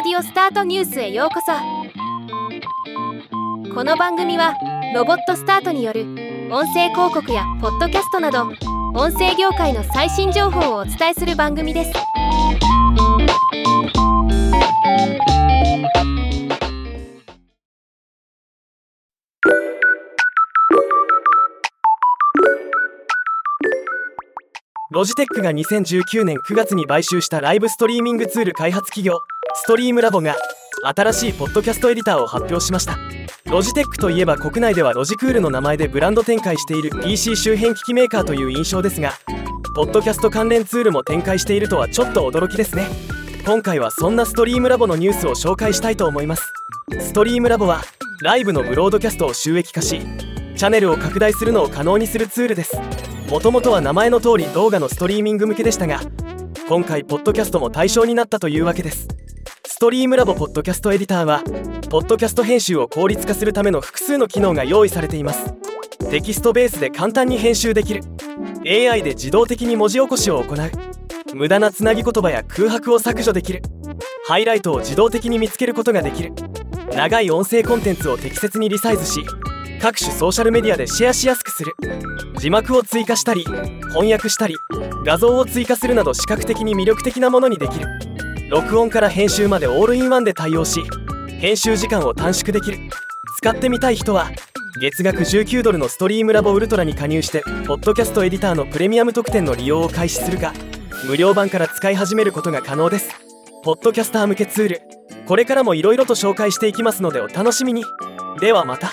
オスタートニュースへようこそ。この番組はロボットスタートによる音声広告やポッドキャストなど音声業界の最新情報をお伝えする番組です。ロジテックが2019年9月に買収したライブストリーミングツール開発企業。ストリームラボが新しいポッドキャストエディターを発表しました。ロジテックといえば国内ではロジクールの名前でブランド展開している PC 周辺機器メーカーという印象ですがポッドキャスト関連ツールも展開しているとはちょっと驚きですね。今回はそんなストリームラボのニュースを紹介したいと思います。ストリームラボはライブのブロードキャストを収益化しチャンネルを拡大するのを可能にするツールです。もともとは名前の通り動画のストリーミング向けでしたが今回ポッドキャストも対象になったというわけです。ストリームラボポッドキャストエディターはポッドキャスト編集を効率化するための複数の機能が用意されています。テキストベースで簡単に編集できる。AI で自動的に文字起こしを行う。無駄なつなぎ言葉や空白を削除できる。ハイライトを自動的に見つけることができる。長い音声コンテンツを適切にリサイズし各種ソーシャルメディアでシェアしやすくする。字幕を追加したり翻訳したり画像を追加するなど視覚的に魅力的なものにできる。録音から編集までオールインワンで対応し編集時間を短縮できる。使ってみたい人は月額19ドルのストリームラボウルトラに加入してポッドキャストエディターのプレミアム特典の利用を開始するか無料版から使い始めることが可能です。ポッドキャスター向けツール。これからもいろいろと紹介していきますのでお楽しみに。ではまた。